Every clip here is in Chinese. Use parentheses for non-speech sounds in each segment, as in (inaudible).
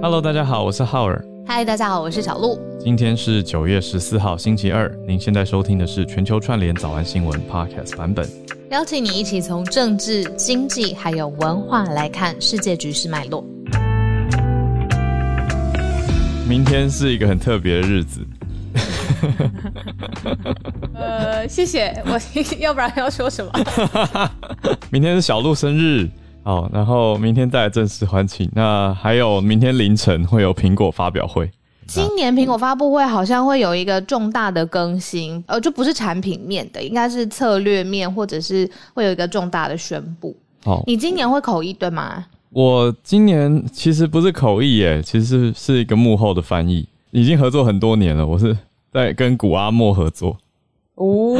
Hello，大家好，我是浩尔。嗨，大家好，我是小鹿。今天是九月十四号，星期二。您现在收听的是全球串联早安新闻 Podcast 版本，邀请你一起从政治、经济还有文化来看世界局势脉络。明天是一个很特别的日子。(laughs) 呃，谢谢。我 (laughs) 要不然要说什么？(laughs) 明天是小鹿生日。好，然后明天再来正式欢庆。那还有明天凌晨会有苹果发表会。今年苹果发布会好像会有一个重大的更新，呃，就不是产品面的，应该是策略面，或者是会有一个重大的宣布。好，你今年会口译对吗？我今年其实不是口译耶，其实是一个幕后的翻译，已经合作很多年了。我是在跟古阿莫合作。哦，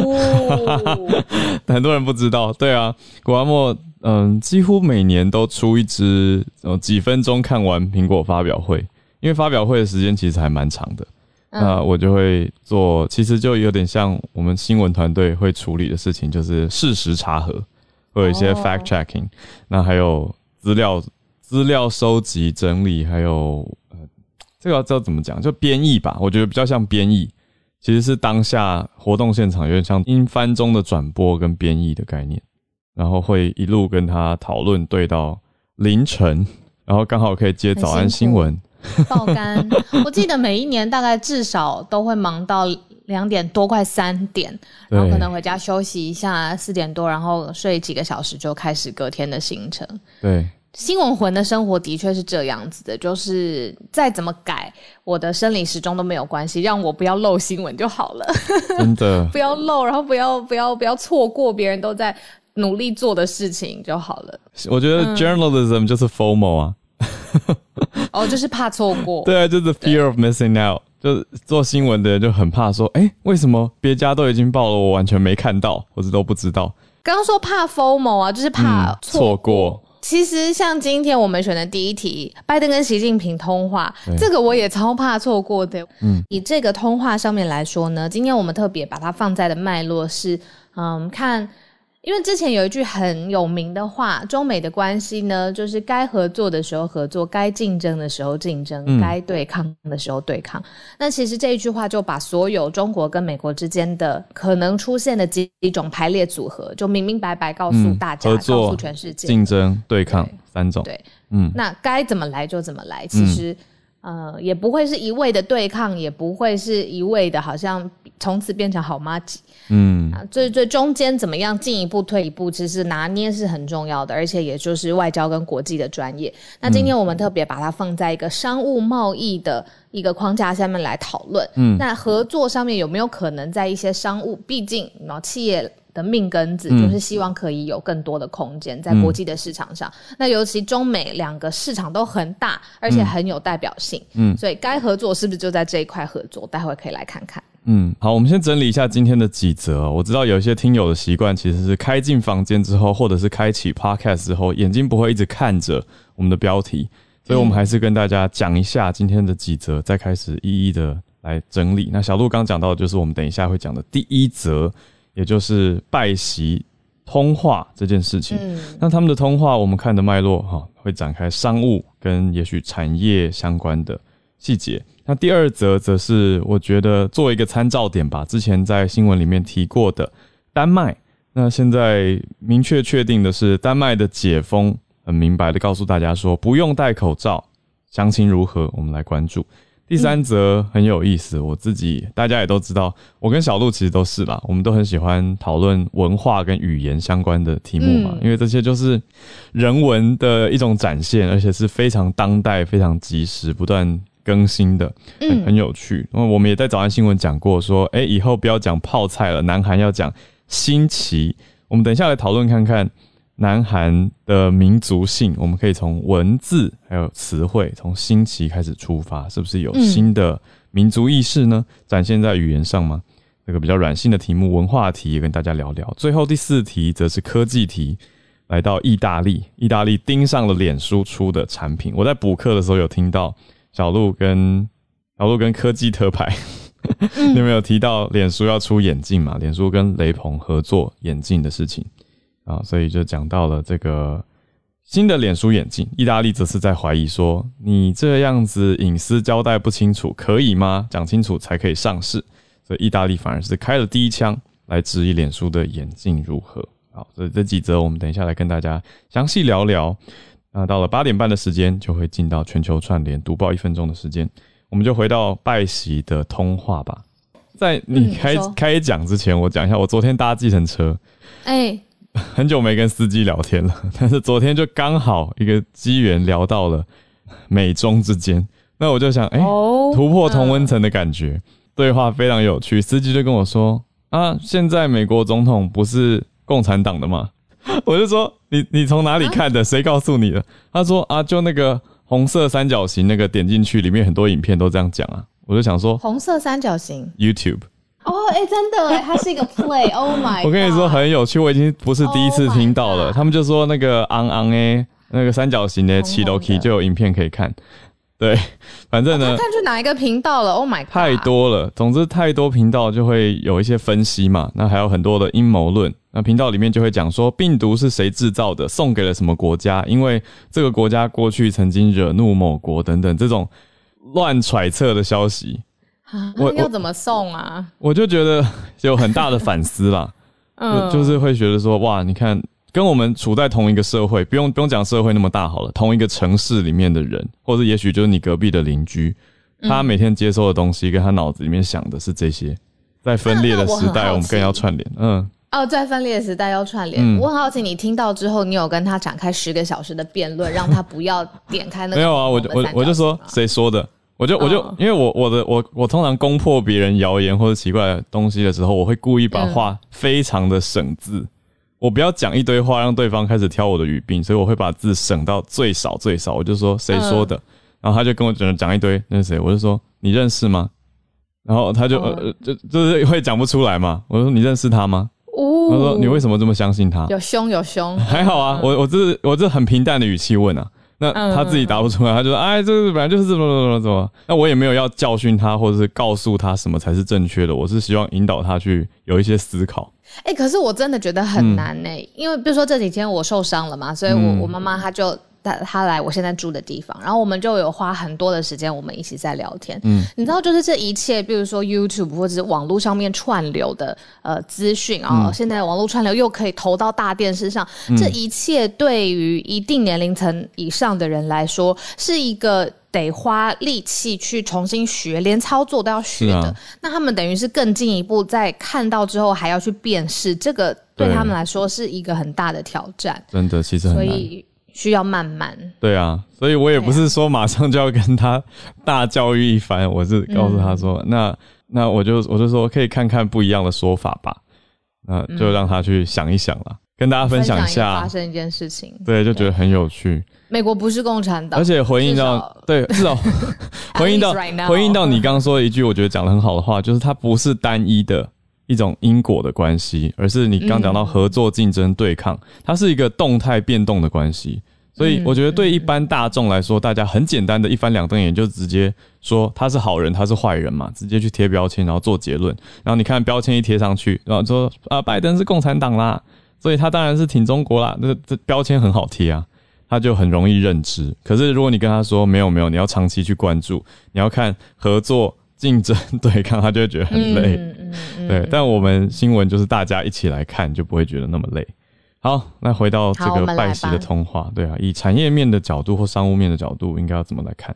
(laughs) 很多人不知道，对啊，古阿莫。嗯，几乎每年都出一支，呃，几分钟看完苹果发表会，因为发表会的时间其实还蛮长的。那我就会做，其实就有点像我们新闻团队会处理的事情，就是事实查核，会有一些 fact checking，那还有资料资料收集整理，还有呃，这个要知道怎么讲，就编译吧。我觉得比较像编译，其实是当下活动现场有点像英翻中的转播跟编译的概念。然后会一路跟他讨论，对到凌晨，(laughs) 然后刚好可以接早安新闻爆肝。我记得每一年大概至少都会忙到两点多，快三点，然后可能回家休息一下，四点多，然后睡几个小时就开始隔天的行程。对，新闻魂的生活的确是这样子的，就是再怎么改，我的生理时钟都没有关系，让我不要漏新闻就好了。(laughs) 真的，不要漏，然后不要不要不要错过别人都在。努力做的事情就好了。我觉得 journalism 就是 FOMO 啊，(laughs) 哦，就是怕错过。(laughs) 对啊，就是 fear of missing out，就是做新闻的人就很怕说，哎，为什么别家都已经报了，我完全没看到，或者都不知道。刚刚说怕 FOMO 啊，就是怕错过。其实像今天我们选的第一题，拜登跟习近平通话，这个我也超怕错过的。嗯，以这个通话上面来说呢，今天我们特别把它放在的脉络是，嗯，看。因为之前有一句很有名的话，中美的关系呢，就是该合作的时候合作，该竞争的时候竞争，该对抗的时候对抗。那其实这一句话就把所有中国跟美国之间的可能出现的几种排列组合，就明明白白告诉大家，告诉全世界，竞争、对抗三种。对，嗯，那该怎么来就怎么来。其实，呃，也不会是一味的对抗，也不会是一味的，好像从此变成好妈鸡。嗯啊，最最中间怎么样进一步退一步，其实拿捏是很重要的，而且也就是外交跟国际的专业。那今天我们特别把它放在一个商务贸易的一个框架下面来讨论。嗯，那合作上面有没有可能在一些商务？毕竟啊，企业的命根子就是希望可以有更多的空间在国际的市场上。那尤其中美两个市场都很大，而且很有代表性。嗯，所以该合作是不是就在这一块合作？待会可以来看看。嗯，好，我们先整理一下今天的几则。我知道有一些听友的习惯其实是开进房间之后，或者是开启 podcast 之后，眼睛不会一直看着我们的标题，所以我们还是跟大家讲一下今天的几则，再开始一一的来整理。那小鹿刚讲到的就是我们等一下会讲的第一则，也就是拜席通话这件事情。那他们的通话，我们看的脉络哈，会展开商务跟也许产业相关的细节。那第二则则是我觉得作为一个参照点吧，之前在新闻里面提过的丹麦，那现在明确确定的是丹麦的解封，很明白的告诉大家说不用戴口罩，详情如何，我们来关注。第三则很有意思，我自己大家也都知道，我跟小鹿其实都是啦，我们都很喜欢讨论文化跟语言相关的题目嘛，因为这些就是人文的一种展现，而且是非常当代、非常及时、不断。更新的，很很有趣。那我们也在早安新闻讲过，说，哎，以后不要讲泡菜了，南韩要讲新奇。我们等一下来讨论看看南韩的民族性，我们可以从文字还有词汇，从新奇开始出发，是不是有新的民族意识呢？展现在语言上吗？那个比较软性的题目，文化题也跟大家聊聊。最后第四题则是科技题，来到意大利，意大利盯上了脸书出的产品。我在补课的时候有听到。小鹿跟小鹿跟科技特派，(laughs) 你有没有提到脸书要出眼镜嘛？脸书跟雷朋合作眼镜的事情啊，所以就讲到了这个新的脸书眼镜，意大利则是在怀疑说，你这样子隐私交代不清楚，可以吗？讲清楚才可以上市。所以意大利反而是开了第一枪，来质疑脸书的眼镜如何。好，所以这几则我们等一下来跟大家详细聊聊。那到了八点半的时间，就会进到全球串联读报一分钟的时间，我们就回到拜喜的通话吧。在你开开讲之前，我讲一下，我昨天搭计程车，哎。(laughs) 很久没跟司机聊天了，(laughs) 但是昨天就刚好一个机缘聊到了美中之间，那我就想，哎，突破同温层的感觉，对话非常有趣。司机就跟我说，啊，现在美国总统不是共产党的吗？(laughs) 我就说，你你从哪里看的？谁告诉你的？他说，啊，就那个红色三角形那个点进去，里面很多影片都这样讲啊。我就想说，红色三角形，YouTube。哦，哎，真的，哎，它是一个 play，Oh (laughs) my！我跟你说很有趣，我已经不是第一次听到了。他们就说那个昂昂哎，那个三角形的七楼 key 就有影片可以看。对，反正呢，看去哪一个频道了？Oh my！太多了，总之太多频道就会有一些分析嘛。那还有很多的阴谋论，那频道里面就会讲说病毒是谁制造的，送给了什么国家，因为这个国家过去曾经惹怒某国等等这种乱揣测的消息。我要怎么送啊？(laughs) 我就觉得 (laughs) 有很大的反思啦，嗯，就是会觉得说，哇，你看，跟我们处在同一个社会，不用不用讲社会那么大好了，同一个城市里面的人，或者也许就是你隔壁的邻居，他每天接收的东西跟他脑子里面想的是这些，在分裂的时代，我们更要串联，嗯，哦，在分裂的时代要串联，我很好奇，你听到之后，你有跟他展开十个小时的辩论，让他不要点开那个？(laughs) 没有啊，我我我就说谁说的。我就我就因为我我的我我通常攻破别人谣言或者奇怪的东西的时候，我会故意把话非常的省字，我不要讲一堆话让对方开始挑我的语病，所以我会把字省到最少最少。我就说谁说的，然后他就跟我讲讲一堆那是谁，我就说你认识吗？然后他就呃就就是会讲不出来嘛。我说你认识他吗？他说你为什么这么相信他？有凶有凶，还好啊。我我这我这很平淡的语气问啊。那他自己答不出来，他就说：“哎，这个本来就是怎么怎么怎么。”那我也没有要教训他，或者是告诉他什么才是正确的。我是希望引导他去有一些思考。哎，可是我真的觉得很难呢，因为比如说这几天我受伤了嘛，所以我我妈妈她就。他他来我现在住的地方，然后我们就有花很多的时间，我们一起在聊天。嗯，你知道，就是这一切，比如说 YouTube 或者是网络上面串流的呃资讯啊，现在网络串流又可以投到大电视上，这一切对于一定年龄层以上的人来说，是一个得花力气去重新学，连操作都要学的。那他们等于是更进一步，在看到之后还要去辨识，这个对他们来说是一个很大的挑战。真的，其实很难。需要慢慢。对啊，所以我也不是说马上就要跟他大教育一番，我是告诉他说，那那我就我就说可以看看不一样的说法吧，那就让他去想一想了，跟大家分享一下发生一件事情，对，就觉得很有趣。美国不是共产党，而且回应到对，至少 (laughs) 回应到回应到你刚刚说的一句，我觉得讲的很好的话，就是它不是单一的。一种因果的关系，而是你刚讲到合作、竞争、对抗，它是一个动态变动的关系。所以我觉得对一般大众来说，大家很简单的一翻两瞪眼就直接说他是好人，他是坏人嘛，直接去贴标签，然后做结论。然后你看标签一贴上去，然后说啊，拜登是共产党啦，所以他当然是挺中国啦。那这标签很好贴啊，他就很容易认知。可是如果你跟他说没有没有，你要长期去关注，你要看合作。竞争对抗，他就会觉得很累。对，但我们新闻就是大家一起来看，就不会觉得那么累。好，那回到这个拜习的通话，对啊，以产业面的角度或商务面的角度，应该要怎么来看？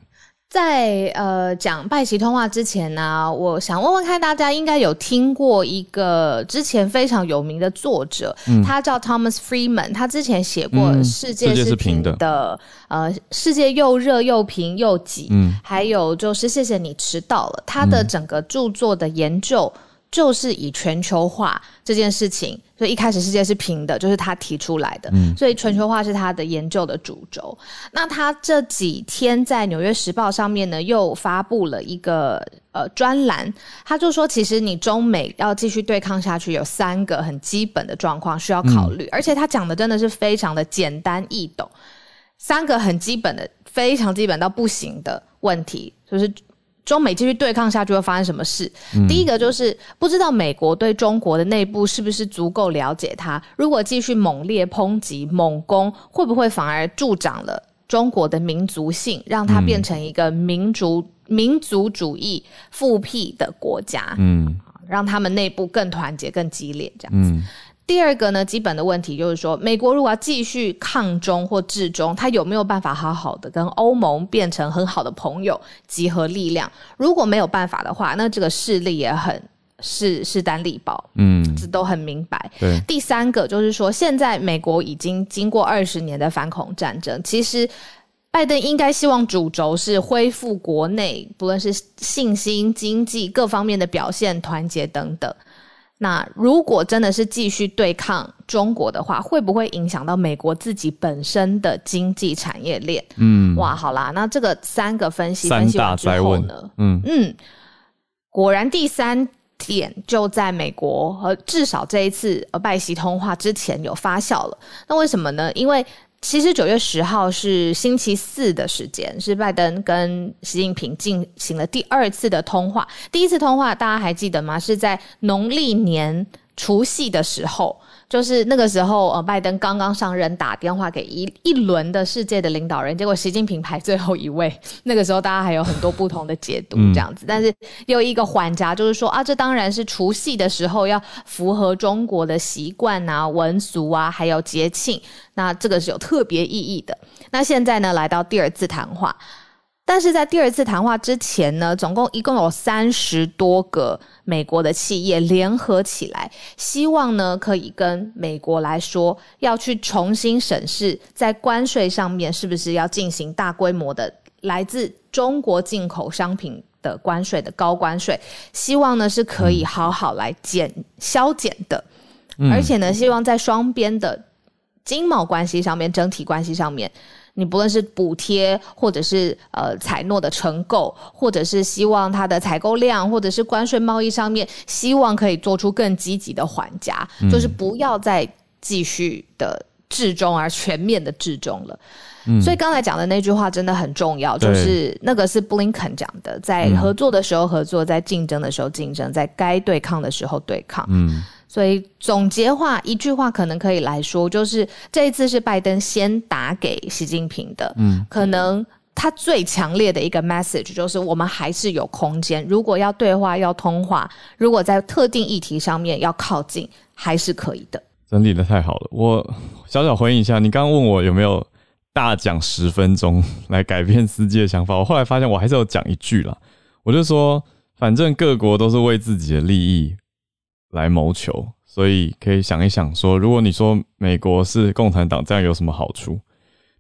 在呃讲拜奇通话之前呢，我想问问看大家应该有听过一个之前非常有名的作者，他叫 Thomas Freeman，他之前写过《世界是平的》的，呃，世界又热又平又挤，还有就是谢谢你迟到了，他的整个著作的研究。就是以全球化这件事情，所以一开始世界是平的，就是他提出来的，所以全球化是他的研究的主轴。那他这几天在《纽约时报》上面呢，又发布了一个呃专栏，他就说，其实你中美要继续对抗下去，有三个很基本的状况需要考虑，而且他讲的真的是非常的简单易懂，三个很基本的、非常基本到不行的问题，就是。中美继续对抗下去会发生什么事？第一个就是不知道美国对中国的内部是不是足够了解它。如果继续猛烈抨击、猛攻，会不会反而助长了中国的民族性，让它变成一个民族民族主义复辟的国家？嗯，让他们内部更团结、更激烈，这样子。第二个呢，基本的问题就是说，美国如果要继续抗中或制中，他有没有办法好好的跟欧盟变成很好的朋友，集合力量？如果没有办法的话，那这个势力也很势势单力薄，嗯，这都很明白。对。(laughs) 第三个就是说，现在美国已经经过二十年的反恐战争，其实拜登应该希望主轴是恢复国内不论是信心、经济各方面的表现、团结等等。那如果真的是继续对抗中国的话，会不会影响到美国自己本身的经济产业链？嗯，哇，好啦，那这个三个分析分析完之后呢？嗯嗯，果然第三点就在美国和至少这一次呃拜习通话之前有发酵了。那为什么呢？因为其实九月十号是星期四的时间，是拜登跟习近平进行了第二次的通话。第一次通话大家还记得吗？是在农历年除夕的时候。就是那个时候，呃，拜登刚刚上任，打电话给一一轮的世界的领导人，结果习近平排最后一位。(laughs) 那个时候，大家还有很多不同的解读，这样子。但是又一个缓夹，就是说啊，这当然是除夕的时候要符合中国的习惯啊、文俗啊，还有节庆，那这个是有特别意义的。那现在呢，来到第二次谈话。但是在第二次谈话之前呢，总共一共有三十多个美国的企业联合起来，希望呢可以跟美国来说，要去重新审视在关税上面是不是要进行大规模的来自中国进口商品的关税的高关税，希望呢是可以好好来减消减的，而且呢，希望在双边的经贸关系上面、整体关系上面。你不论是补贴，或者是呃采诺的承购，或者是希望它的采购量，或者是关税贸易上面，希望可以做出更积极的缓夹，就是不要再继续的至中而全面的至中了。所以刚才讲的那句话真的很重要，就是那个是布林肯讲的，在合作的时候合作，在竞争的时候竞争，在该对抗的时候对抗。嗯。所以总结话一句话可能可以来说，就是这一次是拜登先打给习近平的，嗯，可能他最强烈的一个 message 就是我们还是有空间，如果要对话要通话，如果在特定议题上面要靠近，还是可以的。整理的太好了，我小小回应一下，你刚刚问我有没有大讲十分钟来改变司机的想法，我后来发现我还是有讲一句啦，我就说反正各国都是为自己的利益。来谋求，所以可以想一想，说如果你说美国是共产党，这样有什么好处？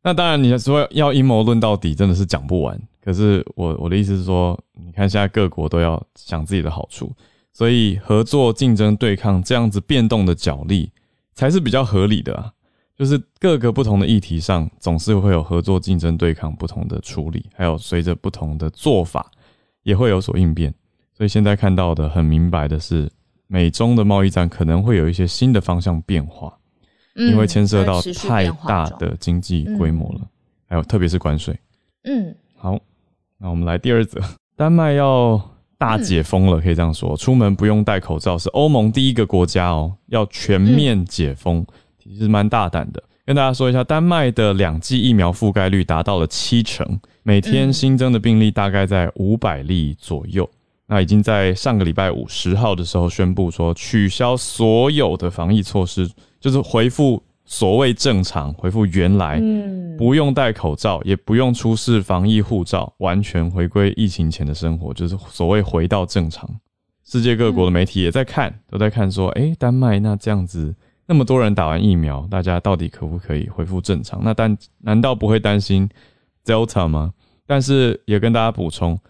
那当然，你说要阴谋论到底，真的是讲不完。可是我我的意思是说，你看现在各国都要想自己的好处，所以合作、竞争、对抗这样子变动的角力才是比较合理的啊。就是各个不同的议题上，总是会有合作、竞争、对抗不同的处理，还有随着不同的做法也会有所应变。所以现在看到的很明白的是。美中的贸易战可能会有一些新的方向变化，因为牵涉到太大的经济规模了，还有特别是关税。嗯，好，那我们来第二则，(laughs) 丹麦要大解封了，可以这样说，出门不用戴口罩，是欧盟第一个国家哦，要全面解封，其实蛮大胆的。跟大家说一下，丹麦的两剂疫苗覆盖率达到了七成，每天新增的病例大概在五百例左右。那已经在上个礼拜五十号的时候宣布说，取消所有的防疫措施，就是恢复所谓正常，恢复原来，嗯，不用戴口罩，也不用出示防疫护照，完全回归疫情前的生活，就是所谓回到正常。世界各国的媒体也在看，都在看说，哎，丹麦那这样子，那么多人打完疫苗，大家到底可不可以恢复正常？那但难道不会担心 Delta 吗？但是也跟大家补充。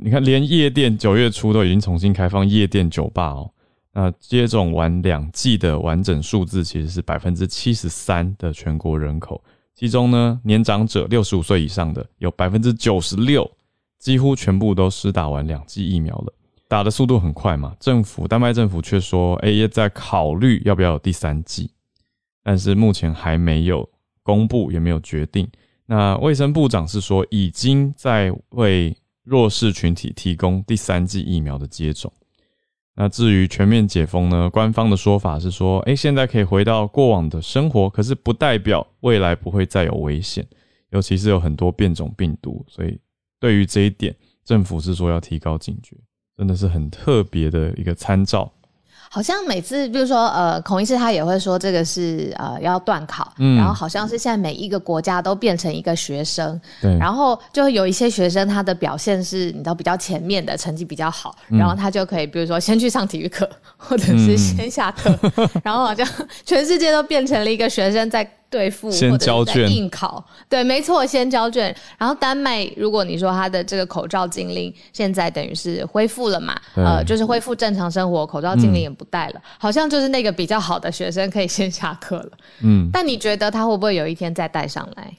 你看，连夜店九月初都已经重新开放夜店酒吧哦。那接种完两剂的完整数字其实是百分之七十三的全国人口，其中呢，年长者六十五岁以上的有百分之九十六，几乎全部都施打完两剂疫苗了，打的速度很快嘛。政府丹麦政府却说，哎，也在考虑要不要有第三剂，但是目前还没有公布，也没有决定。那卫生部长是说，已经在为弱势群体提供第三剂疫苗的接种。那至于全面解封呢？官方的说法是说，哎，现在可以回到过往的生活，可是不代表未来不会再有危险，尤其是有很多变种病毒。所以对于这一点，政府是说要提高警觉，真的是很特别的一个参照。好像每次，比如说，呃，孔医师他也会说这个是呃要断考，嗯，然后好像是现在每一个国家都变成一个学生，对，然后就有一些学生他的表现是你知道比较前面的成绩比较好，然后他就可以比如说先去上体育课，或者是先下课，(laughs) 然后好像全世界都变成了一个学生在。对付先交卷应考，对，没错，先交卷。然后丹麦，如果你说他的这个口罩禁令现在等于是恢复了嘛，呃，就是恢复正常生活，口罩禁令也不戴了，好像就是那个比较好的学生可以先下课了。嗯，但你觉得他会不会有一天再带上来？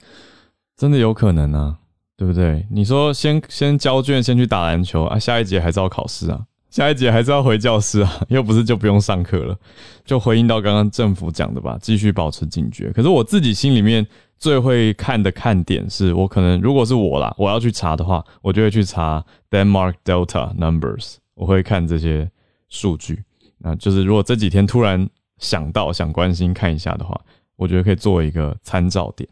真的有可能啊，对不对？你说先先交卷，先去打篮球啊，下一节还是要考试啊。下一节还是要回教室啊，又不是就不用上课了。就回应到刚刚政府讲的吧，继续保持警觉。可是我自己心里面最会看的看点是，我可能如果是我啦，我要去查的话，我就会去查 Denmark Delta numbers，我会看这些数据。那就是如果这几天突然想到想关心看一下的话，我觉得可以作为一个参照点。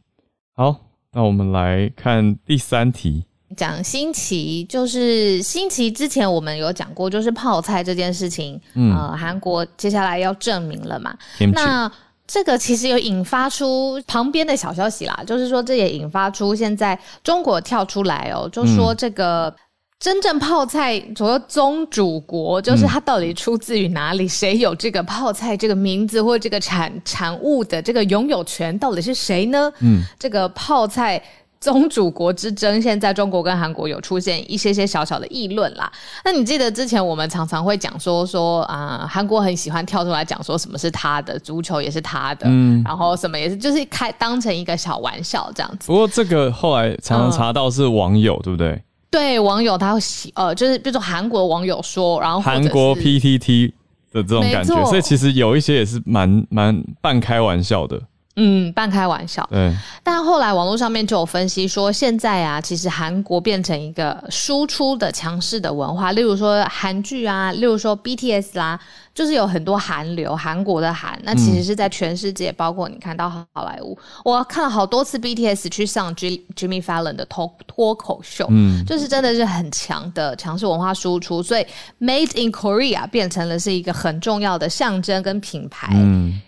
好，那我们来看第三题。讲新奇，就是新奇之前我们有讲过，就是泡菜这件事情，呃，韩国接下来要证明了嘛？那这个其实有引发出旁边的小消息啦，就是说这也引发出现在中国跳出来哦，就说这个真正泡菜所谓宗主国，就是它到底出自于哪里？谁有这个泡菜这个名字或这个产产物的这个拥有权到底是谁呢？嗯，这个泡菜。宗主国之争，现在中国跟韩国有出现一些些小小的议论啦。那你记得之前我们常常会讲说说啊，韩国很喜欢跳出来讲说什么是他的足球也是他的，嗯，然后什么也是，就是开当成一个小玩笑这样子。不过这个后来常常查到是网友，对不对？对，网友他会喜呃，就是比如说韩国网友说，然后韩国 PTT 的这种感觉，所以其实有一些也是蛮蛮半开玩笑的。嗯，半开玩笑。对，但后来网络上面就有分析说，现在啊，其实韩国变成一个输出的强势的文化，例如说韩剧啊，例如说 BTS 啦，就是有很多韩流，韩国的韩，那其实是在全世界，包括你看到好莱坞，我看了好多次 BTS 去上 Jimmy Fallon 的脱脱口秀，嗯，就是真的是很强的强势文化输出，所以 Made in Korea 变成了是一个很重要的象征跟品牌。嗯。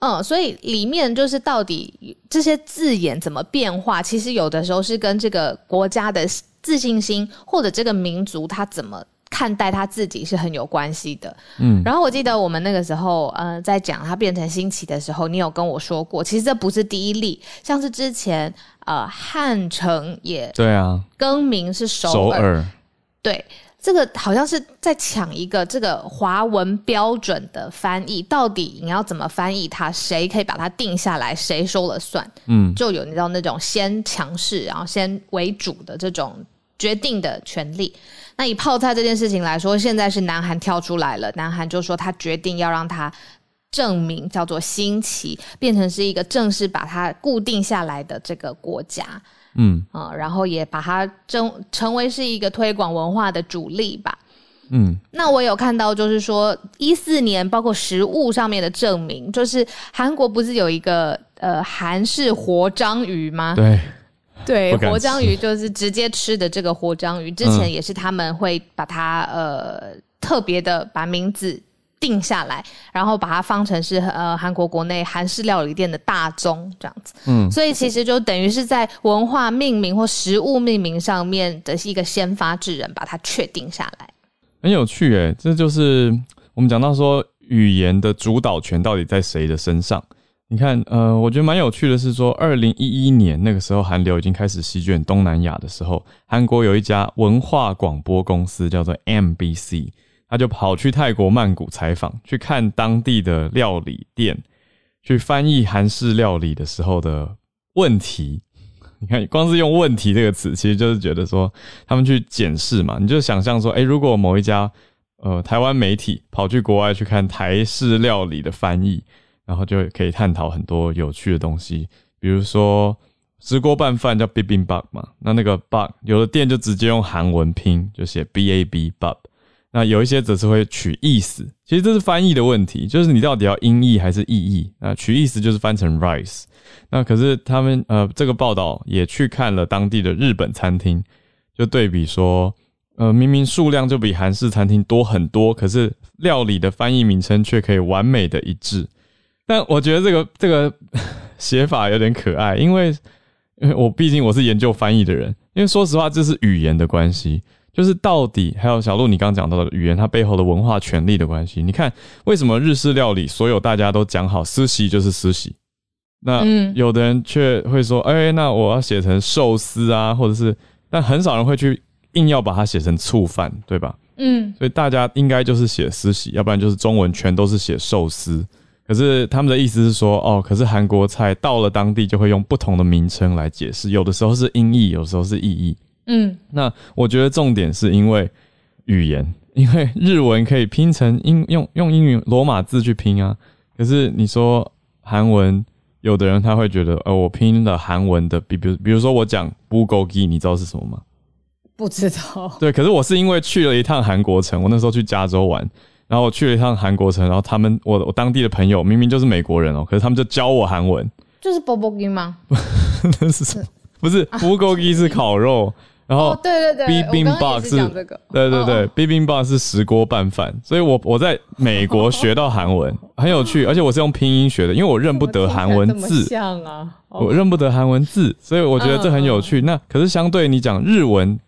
嗯，所以里面就是到底这些字眼怎么变化，其实有的时候是跟这个国家的自信心或者这个民族他怎么看待他自己是很有关系的。嗯，然后我记得我们那个时候，呃，在讲它变成新奇的时候，你有跟我说过，其实这不是第一例，像是之前呃汉城也对啊，更名是首尔，对。这个好像是在抢一个这个华文标准的翻译，到底你要怎么翻译它？谁可以把它定下来？谁说了算？嗯，就有你知道那种先强势，然后先为主的这种决定的权利。那以泡菜这件事情来说，现在是南韩跳出来了，南韩就说他决定要让它证明叫做新奇，变成是一个正式把它固定下来的这个国家。嗯啊，然后也把它成成为是一个推广文化的主力吧。嗯，那我有看到，就是说一四年，包括食物上面的证明，就是韩国不是有一个呃韩式活章鱼吗？对，对，活章鱼就是直接吃的这个活章鱼，之前也是他们会把它呃特别的把名字。定下来，然后把它放成是呃韩国国内韩式料理店的大宗这样子，嗯，所以其实就等于是在文化命名或食物命名上面的一个先发制人，把它确定下来。很有趣诶，这就是我们讲到说语言的主导权到底在谁的身上？你看，呃，我觉得蛮有趣的是说，二零一一年那个时候韩流已经开始席卷东南亚的时候，韩国有一家文化广播公司叫做 MBC。他就跑去泰国曼谷采访，去看当地的料理店，去翻译韩式料理的时候的问题。(laughs) 你看，光是用“问题”这个词，其实就是觉得说他们去检视嘛。你就想象说，哎，如果某一家呃台湾媒体跑去国外去看台式料理的翻译，然后就可以探讨很多有趣的东西，比如说石锅拌饭叫 bibimbap 嘛，那那个 bap 有的店就直接用韩文拼，就写 b a b bap。那有一些则是会取意思，其实这是翻译的问题，就是你到底要音译还是意译？那取意思就是翻成 rice。那可是他们呃，这个报道也去看了当地的日本餐厅，就对比说，呃，明明数量就比韩式餐厅多很多，可是料理的翻译名称却可以完美的一致。但我觉得这个这个 (laughs) 写法有点可爱，因为因为我毕竟我是研究翻译的人，因为说实话这是语言的关系，就是到底还有小鹿你刚刚讲到的语言它背后的文化权利的关系。你看为什么日式料理所有大家都讲好司喜就是司喜，那有的人却会说，哎，那我要写成寿司啊，或者是，但很少人会去硬要把它写成醋饭，对吧？嗯，所以大家应该就是写司喜，要不然就是中文全都是写寿司。可是他们的意思是说，哦，可是韩国菜到了当地就会用不同的名称来解释，有的时候是音译，有时候是意译。嗯，那我觉得重点是因为语言，(laughs) 因为日文可以拼成英用用英语罗马字去拼啊。可是你说韩文，有的人他会觉得，呃，我拼了韩文的，比比如比如说我讲 bulgogi，你知道是什么吗？不知道。(laughs) 对，可是我是因为去了一趟韩国城，我那时候去加州玩。然后我去了一趟韩国城，然后他们我我当地的朋友明明就是美国人哦，可是他们就教我韩文，就是 b o b o g i 吗？(laughs) 那是什么？不是 b o b o g i 是烤肉，然后对对对，bibimbap 是对对对，bibimbap 是石锅拌饭，所以我我在美国 (laughs) 学到韩文很有趣，而且我是用拼音学的，因为我认不得韩文字，像啊，我认不得韩文字，所以我觉得这很有趣。那可是相对你讲日文。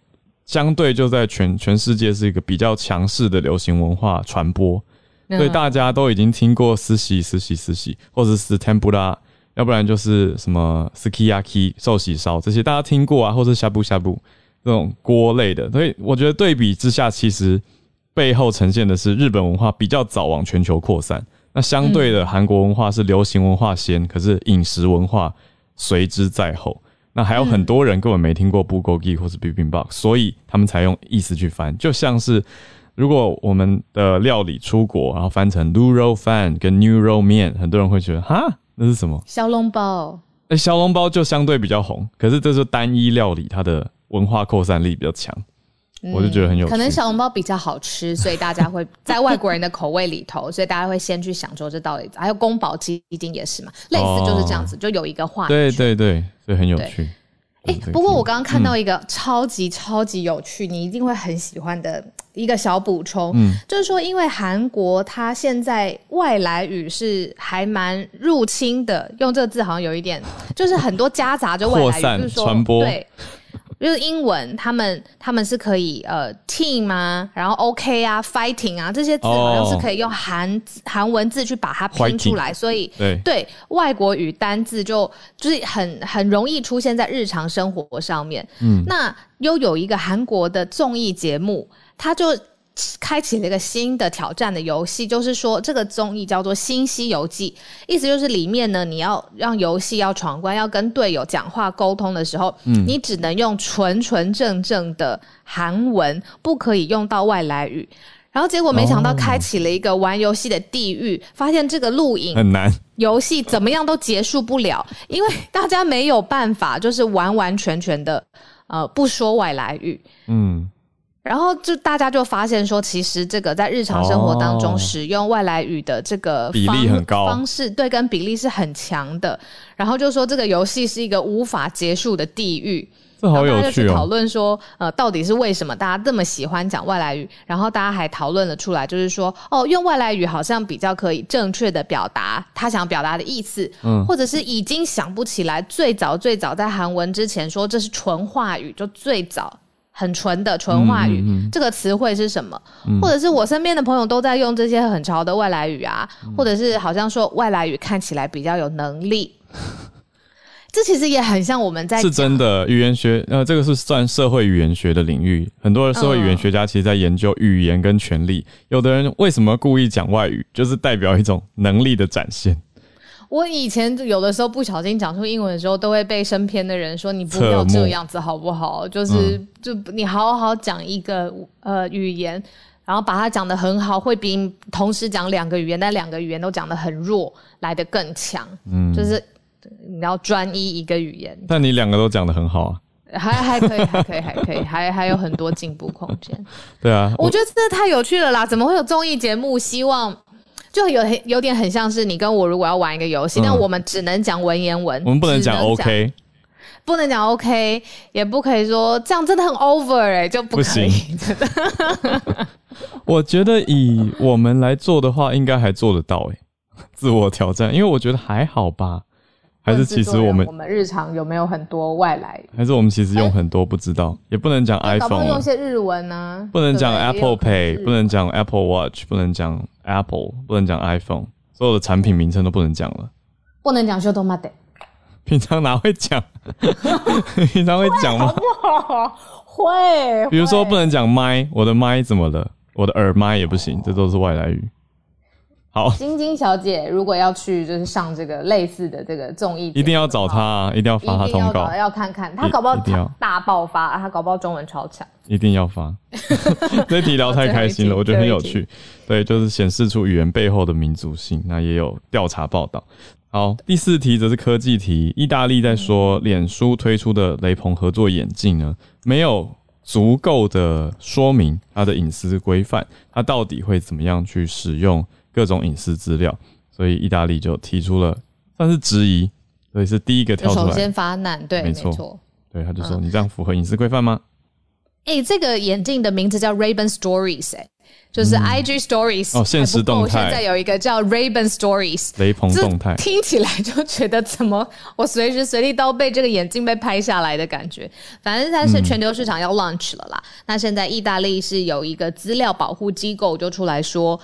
相对就在全全世界是一个比较强势的流行文化传播，所以大家都已经听过四喜四喜四喜，或者是 tempura，要不然就是什么 sukiyaki 寿喜烧这些大家听过啊，或者呷哺呷哺这种锅类的。所以我觉得对比之下，其实背后呈现的是日本文化比较早往全球扩散，那相对的韩国文化是流行文化先，可是饮食文化随之在后。那还有很多人根本没听过 bulgogi 或是 bibimbap，所以他们才用意思去翻。就像是如果我们的料理出国，然后翻成 roll fan 跟 new roll 面，很多人会觉得哈，那是什么？小笼包。哎，小笼包就相对比较红，可是这是单一料理，它的文化扩散力比较强。我就觉得很有可能小笼包比较好吃，所以大家会在外国人的口味里头，所以大家会先去想说这到底。还有宫保鸡丁也是嘛，类似就是这样子，就有一个话题对对对，所以很有趣。哎，不过我刚刚看到一个超级超级有趣，你一定会很喜欢的一个小补充，嗯，就是说，因为韩国它现在外来语是还蛮入侵的，用这个字好像有一点，就是很多夹杂着外来语，就是说传播对。就是英文，他们他们是可以呃 team 啊，然后 OK 啊，fighting 啊，这些字好像是可以用韩韩文字去把它拼出来，所以对外国语单字就就是很很容易出现在日常生活上面。嗯，那又有一个韩国的综艺节目，它就。开启了一个新的挑战的游戏，就是说这个综艺叫做《新西游记》，意思就是里面呢，你要让游戏要闯关，要跟队友讲话沟通的时候，嗯，你只能用纯纯正正的韩文，不可以用到外来语。然后结果没想到开启了一个玩游戏的地狱，发现这个录影很难，游戏怎么样都结束不了，因为大家没有办法，就是完完全全的呃不说外来语，嗯。然后就大家就发现说，其实这个在日常生活当中使用外来语的这个比例很高，方式对跟比例是很强的。然后就说这个游戏是一个无法结束的地狱。这好有趣哦！讨论说，呃，到底是为什么大家这么喜欢讲外来语？然后大家还讨论了出来，就是说，哦，用外来语好像比较可以正确的表达他想表达的意思，嗯，或者是已经想不起来最早最早在韩文之前说这是纯话语，就最早。很纯的纯话语，这个词汇是什么？或者是我身边的朋友都在用这些很潮的外来语啊，或者是好像说外来语看起来比较有能力，(laughs) 这其实也很像我们在是真的语言学，呃，这个是算社会语言学的领域，很多社会语言学家其实在研究语言跟权利。有的人为什么故意讲外语，就是代表一种能力的展现。我以前有的时候不小心讲出英文的时候，都会被身边的人说：“你不要这样子好不好？就是就你好好讲一个呃语言，然后把它讲得很好，会比同时讲两个语言，但两个语言都讲得很弱来得更强。嗯，就是你要专一一个语言。但你两个都讲得很好啊。还还可以，还可以，还可以，还还有很多进步空间。(laughs) 对啊，我觉得真的太有趣了啦！怎么会有综艺节目？希望就有有点很像是你跟我如果要玩一个游戏，但我们只能讲文言文，我们不能讲 OK，不能讲 OK，也不可以说这样真的很 over 哎，就不可以。(laughs) 我觉得以我们来做的话，应该还做得到哎，自我挑战，因为我觉得还好吧。还是其实我们我们日常有没有很多外来？还是我们其实用很多不知道，也不能讲 iPhone，用些日文呢？不能讲 Apple Pay，不能讲 Apple Watch，不能讲 Apple，不能讲 iPhone，所有的产品名称都不能讲了。不能讲 s h o t o m a t 平常哪会讲？(laughs) 平常会讲吗？会。比如说不能讲麦，我的麦怎么了？我的耳麦也不行，这都是外来语。好，晶晶小姐如果要去就是上这个类似的这个综艺，一定要找她，一定要发她通告，要看看她搞不好大爆发，她搞不好中文超强，一定要发。(laughs) 这题聊太开心了，我觉得很有趣。对，就是显示出语言背后的民族性。那也有调查报道。好，第四题则是科技题。意大利在说，脸书推出的雷朋合作眼镜呢，没有足够的说明它的隐私规范，它到底会怎么样去使用？各种隐私资料，所以意大利就提出了算是质疑，所以是第一个跳出来，首先发难，对，没错，对，他就说你这样符合隐私规范吗？哎，这个眼镜的名字叫 Ray-Ban Stories，哎，就是 IG Stories 哦，现实动态，现在有一个叫 Ray-Ban Stories，雷朋动态，听起来就觉得怎么我随时随地都被这个眼镜被拍下来的感觉。反正它是全球市场要 launch 了啦，那现在意大利是有一个资料保护机构就出来说。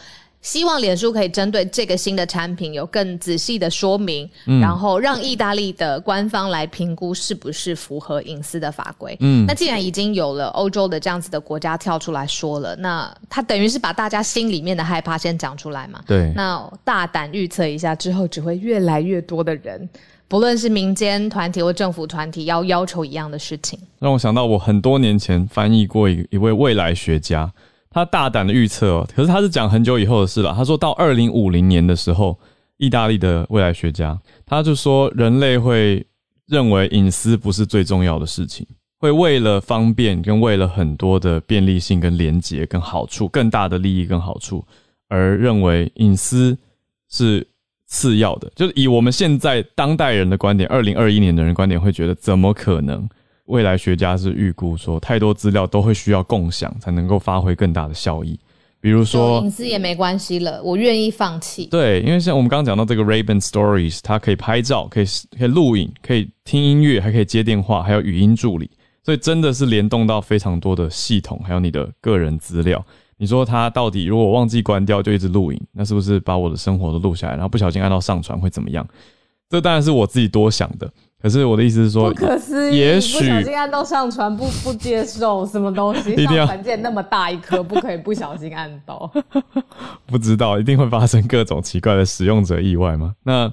希望脸书可以针对这个新的产品有更仔细的说明，然后让意大利的官方来评估是不是符合隐私的法规。嗯，那既然已经有了欧洲的这样子的国家跳出来说了，那他等于是把大家心里面的害怕先讲出来嘛？对。那大胆预测一下，之后只会越来越多的人，不论是民间团体或政府团体，要要求一样的事情。让我想到我很多年前翻译过一一位未来学家。他大胆的预测哦，可是他是讲很久以后的事了。他说到二零五零年的时候，意大利的未来学家他就说，人类会认为隐私不是最重要的事情，会为了方便跟为了很多的便利性跟连接跟好处，更大的利益跟好处，而认为隐私是次要的。就是以我们现在当代人的观点，二零二一年的人观点会觉得，怎么可能？未来学家是预估说，太多资料都会需要共享，才能够发挥更大的效益。比如说隐私也没关系了，我愿意放弃。对，因为像我们刚刚讲到这个 Ray-Ban Stories，它可以拍照，可以可以录影，可以听音乐，还可以接电话，还有语音助理，所以真的是联动到非常多的系统，还有你的个人资料。你说它到底如果忘记关掉就一直录影，那是不是把我的生活都录下来，然后不小心按到上传会怎么样？这当然是我自己多想的。可是我的意思是说，不可思议，也许不小心按到上传不不接受什么东西，(laughs) 上传键那么大一颗，(laughs) 不可以不小心按到。(laughs) 不知道一定会发生各种奇怪的使用者意外吗？那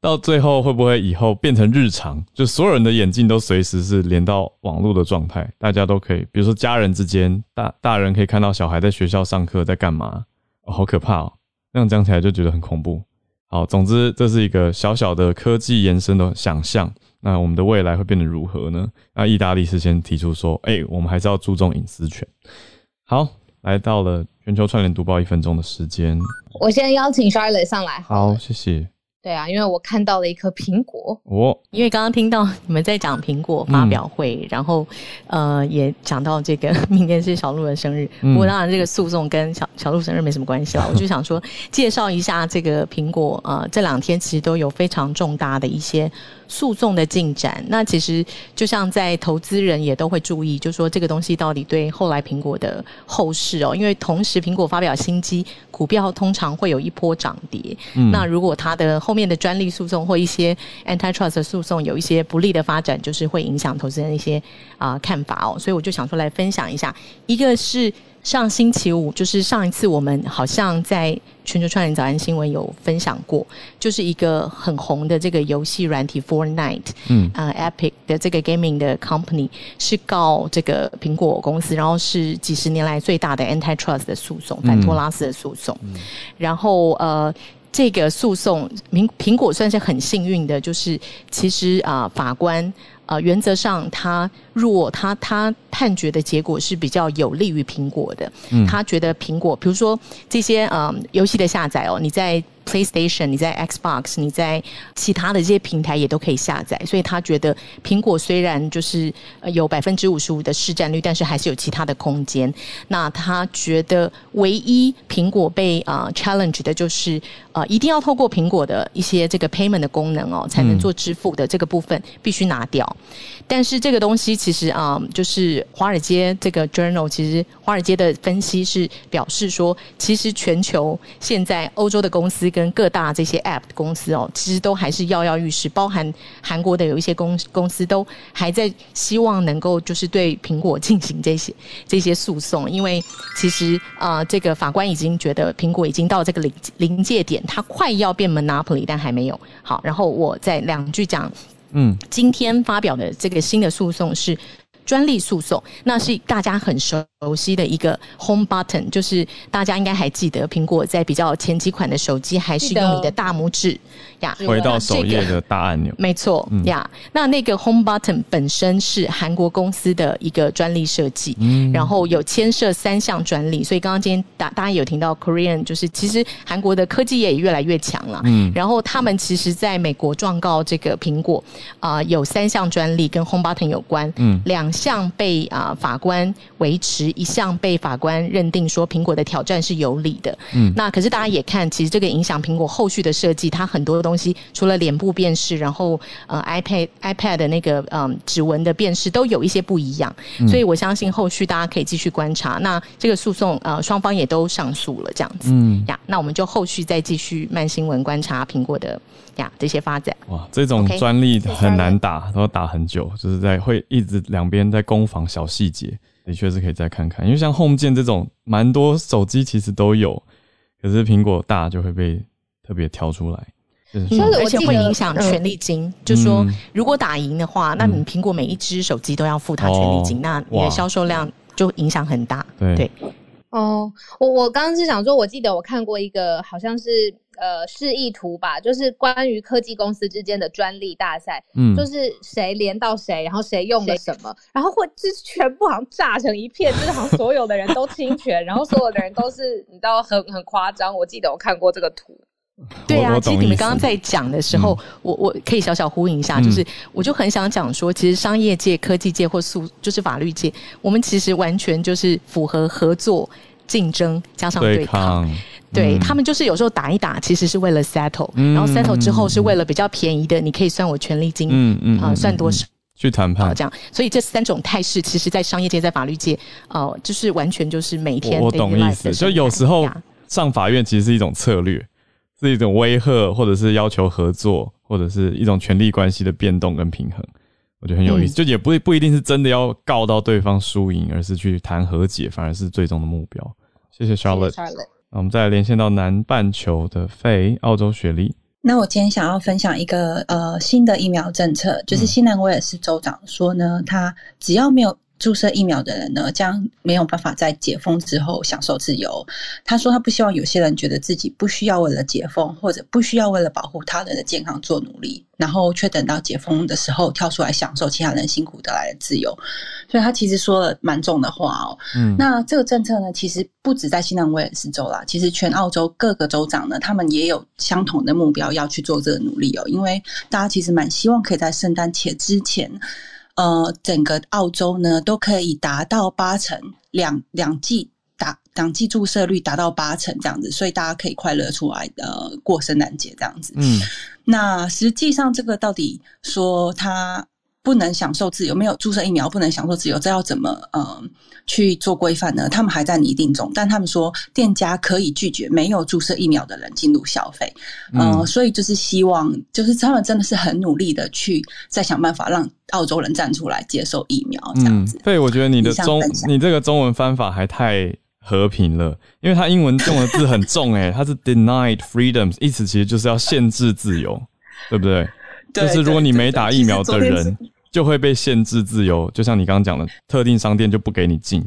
到最后会不会以后变成日常？就所有人的眼镜都随时是连到网络的状态，大家都可以，比如说家人之间，大大人可以看到小孩在学校上课在干嘛，好可怕哦！那样讲起来就觉得很恐怖。好，总之这是一个小小的科技延伸的想象。那我们的未来会变得如何呢？那意大利事先提出说，哎，我们还是要注重隐私权。好，来到了全球串联读报一分钟的时间，我先邀请 Charlotte 上来。好，谢谢。对啊，因为我看到了一颗苹果。哦，因为刚刚听到你们在讲苹果发表会，然后呃也讲到这个 (laughs) 明天是小鹿的生日。不过当然这个诉讼跟小小鹿生日没什么关系了。我就想说介绍一下这个苹果。呃，这两天其实都有非常重大的一些诉讼的进展。那其实就像在投资人也都会注意，就说这个东西到底对后来苹果的后市哦，因为同时苹果发表新机，股票通常会有一波涨跌。那如果它的后面的专利诉讼或一些 antitrust 诉讼有一些不利的发展，就是会影响投资人一些啊看法哦，所以我就想出来分享一下，一个是。上星期五，就是上一次我们好像在全球串联早安新闻有分享过，就是一个很红的这个游戏软体 Fortnite，嗯，啊，Epic 的这个 gaming 的 company 是告这个苹果公司，然后是几十年来最大的 antitrust 的诉讼，反托拉斯的诉讼。然后呃，这个诉讼，苹苹果算是很幸运的，就是其实啊，法官啊，原则上他若他他判决的结果是比较有利于苹果的，他觉得苹果，比如说这些呃游戏的下载哦，你在。PlayStation，你在 Xbox，你在其他的这些平台也都可以下载，所以他觉得苹果虽然就是有百分之五十五的市占率，但是还是有其他的空间。那他觉得唯一苹果被啊 challenge 的就是啊一定要透过苹果的一些这个 payment 的功能哦，才能做支付的这个部分必须拿掉。但是这个东西其实啊，就是华尔街这个 Journal，其实华尔街的分析是表示说，其实全球现在欧洲的公司。跟各大这些 App 公司哦，其实都还是跃跃欲试，包含韩国的有一些公公司都还在希望能够就是对苹果进行这些这些诉讼，因为其实啊，这个法官已经觉得苹果已经到这个临临界点，它快要变 monopoly，但还没有好。然后我再两句讲，嗯，今天发表的这个新的诉讼是。专利诉讼，那是大家很熟悉的一个 Home Button，就是大家应该还记得，苹果在比较前几款的手机还是用你的大拇指呀，回到首页的大按钮。没错呀，那那个 Home Button 本身是韩国公司的一个专利设计，嗯然后有牵涉三项专利，所以刚刚今天大大家有听到 Korean，就是其实韩国的科技业也越来越强了。嗯，然后他们其实在美国状告这个苹果啊，有三项专利跟 Home Button 有关，嗯，两。项被啊法官维持，一项被法官认定说苹果的挑战是有理的。嗯，那可是大家也看，其实这个影响苹果后续的设计，它很多东西除了脸部辨识，然后呃 iPad iPad 的那个嗯指纹的辨识都有一些不一样。所以我相信后续大家可以继续观察。那这个诉讼呃双方也都上诉了，这样子。嗯呀，那我们就后续再继续慢新闻观察苹果的呀这些发展。哇，这种专利很难打，都要打很久，就是在会一直两边。在攻防小细节，的确是可以再看看，因为像 Home 键这种，蛮多手机其实都有，可是苹果大就会被特别挑出来，而且会影响权利金。就说如果打赢的话，那你苹果每一只手机都要付它权利金，那你的销售量就影响很大。对，哦，我我刚刚是想说，我记得我看过一个，好像是。呃，示意图吧，就是关于科技公司之间的专利大赛，嗯，就是谁连到谁，然后谁用了什么，然后会就是全部好像炸成一片，就是好像所有的人都侵权，然后所有的人都是你知道很很夸张。我记得我看过这个图。(laughs) 对啊，其实你们刚刚在讲的时候，我我可以小小呼应一下，就是我就很想讲说，其实商业界、科技界或诉就是法律界，我们其实完全就是符合合作、竞争加上对抗。对他们就是有时候打一打，其实是为了 settle，然后 settle 之后是为了比较便宜的，你可以算我权利金，嗯嗯啊，算多少去谈判。这样。所以这三种态势，其实在商业界、在法律界，哦，就是完全就是每天我懂意思。就有时候上法院其实是一种策略，是一种威吓，或者是要求合作，或者是一种权力关系的变动跟平衡。我觉得很有意思，就也不不一定是真的要告到对方输赢，而是去谈和解，反而是最终的目标。谢谢 Charlotte。我们再连线到南半球的费澳洲雪莉。那我今天想要分享一个呃新的疫苗政策，就是新南威尔士州长说呢，他只要没有。注射疫苗的人呢，将没有办法在解封之后享受自由。他说，他不希望有些人觉得自己不需要为了解封，或者不需要为了保护他人的健康做努力，然后却等到解封的时候跳出来享受其他人辛苦得来的自由。所以他其实说了蛮重的话哦。嗯，那这个政策呢，其实不止在新南威尔士州啦，其实全澳洲各个州长呢，他们也有相同的目标要去做这个努力哦。因为大家其实蛮希望可以在圣诞节之前。呃，整个澳洲呢都可以达到八成两两剂打两剂注射率达到八成这样子，所以大家可以快乐出来呃过圣诞节这样子。嗯，那实际上这个到底说他。不能享受自由，没有注射疫苗不能享受自由，这要怎么呃去做规范呢？他们还在拟定中，但他们说店家可以拒绝没有注射疫苗的人进入消费，嗯，所以就是希望，就是他们真的是很努力的去在想办法让澳洲人站出来接受疫苗这样子。对，我觉得你的中你这个中文翻法还太和平了，因为他英文用的字很重诶，(laughs) 它是 denied freedoms，意思其实就是要限制自由，对不对？就是如果你没打疫苗的人。就会被限制自由，就像你刚刚讲的，特定商店就不给你进，